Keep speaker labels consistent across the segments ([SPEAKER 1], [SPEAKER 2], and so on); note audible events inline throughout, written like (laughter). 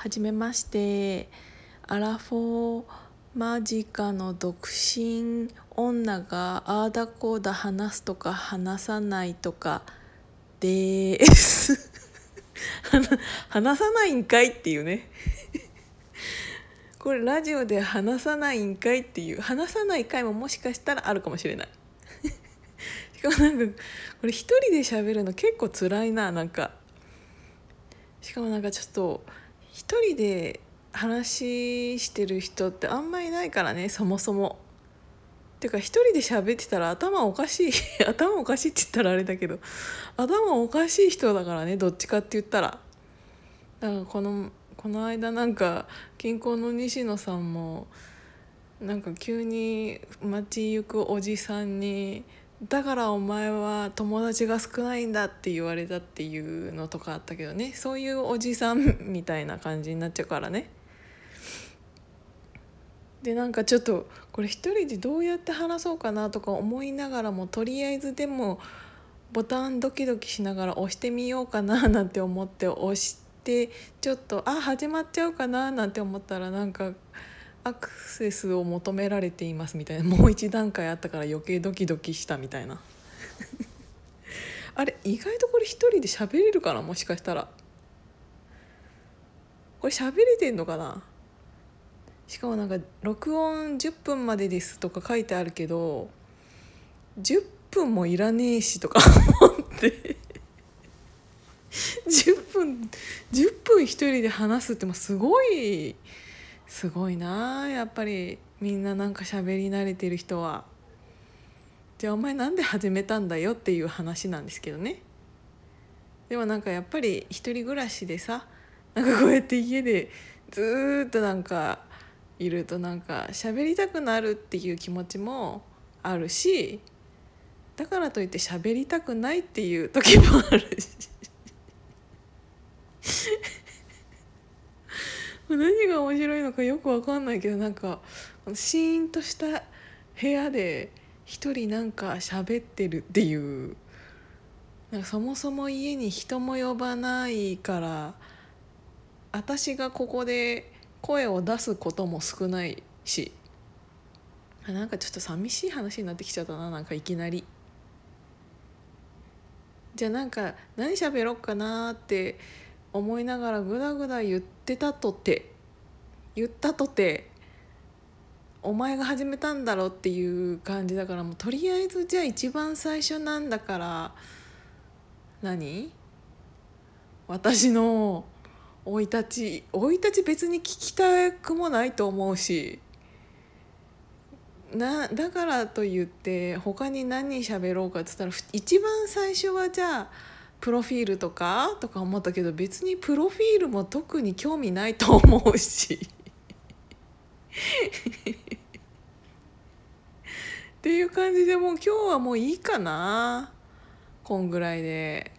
[SPEAKER 1] はじめましてアラフォー間近の独身女があーだこーだ話すとか話さないとかです。(laughs) 話さないんかいっていうね。(laughs) これラジオで話さないんかいっていう話さない回ももしかしたらあるかもしれない。(laughs) しかもなんかこれ一人で喋るの結構辛いななんか。しかもなんかちょっと一人で話してる人ってあんまりないからねそもそも。ていうか一人で喋ってたら頭おかしい (laughs) 頭おかしいって言ったらあれだけど頭おかしい人だからねどっちかって言ったら。だからこのこの間なんか近郊の西野さんもなんか急に街行くおじさんに「だからお前は友達が少ないんだ」って言われたっていうのとかあったけどねそういうおじさんみたいな感じになっちゃうからね。でなんかちょっとこれ一人でどうやって話そうかなとか思いながらもとりあえずでもボタンドキドキしながら押してみようかななんて思って押してちょっとあ始まっちゃうかななんて思ったらなんかアクセスを求められていますみたいな。もう一段階あったから余計ドキドキしたみたいな。(laughs) あれ意外とこれ一人で喋れるかな？もしかしたら。これ喋れてんのかな？しかもなんか録音10分までですとか書いてあるけど10分もいらねえしとか (laughs) 思って。10分10分一人で話すってもすごいすごいなやっぱりみんななんか喋り慣れてる人は。じゃあお前なんで始めたんだよっていう話なんですけどね。でもなんかやっぱり一人暮らしでさなんかこうやって家でずっとなんかいるとなんか喋りたくなるっていう気持ちもあるしだからといって喋りたくないっていう時もあるし (laughs) 何が面白いのかよく分かんないけどなんかシーンとした部屋で一人なんか喋ってるっていうなんかそもそも家に人も呼ばないから私がここで声を出すことも少ないしなんかちょっと寂しい話になってきちゃったななんかいきなり。じゃあなんか何喋ろっかなって思いながらグダグダ言ってたとて言ったとてお前が始めたんだろっていう感じだからもうとりあえずじゃあ一番最初なんだから何？私の生い立ち生い立ち別に聞きたくもないと思うしなだからと言って他に何喋ろうかって言ったら一番最初はじゃあプロフィールとかとか思ったけど別にプロフィールも特に興味ないと思うし。っていう感じでもう今日はもういいかな。こんぐらいで。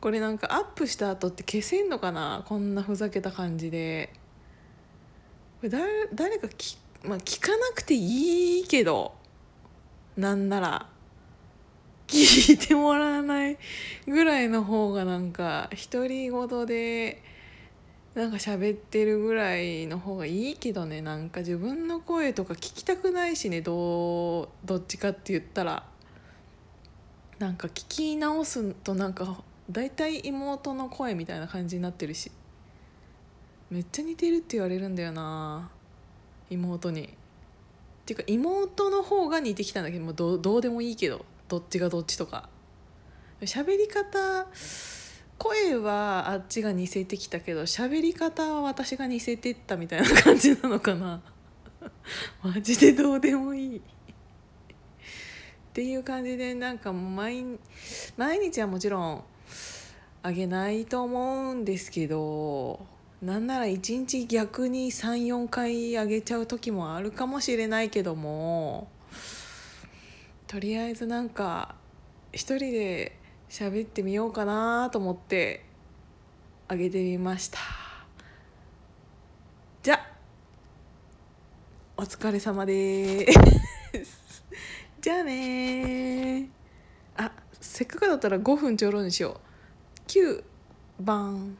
[SPEAKER 1] これなんかアップした後って消せんのかな。こんなふざけた感じで。これ誰誰かき、まあ、聞かなくていいけど。なんなら。聞いてもらわないぐらいの方がなんか独り言でなんか喋ってるぐらいの方がいいけどね。なんか自分の声とか聞きたくないしね。どうどっちかって言ったら。なんか聞き直すとなんか大体妹の声みたいな感じになってるし。めっちゃ似てるって言われるんだよな。妹に。っていうか妹の方が似てきたんだけどもうどどうでもいいけど。どっちがどっちとか。喋り方声はあっちが似せてきたけど喋り方は私が似せてったみたいな感じなのかな。(laughs) マジでどうでもいい。っていう感じでなんかもう毎毎日はもちろんあげないと思うんですけどなんなら1日逆に34回あげちゃう時もあるかもしれないけどもとりあえずなんか一人で喋ってみようかなと思ってあげてみました。じゃお疲れ様です。(laughs) じゃあねあせっかくだったら5分ちょろにしよう。9番。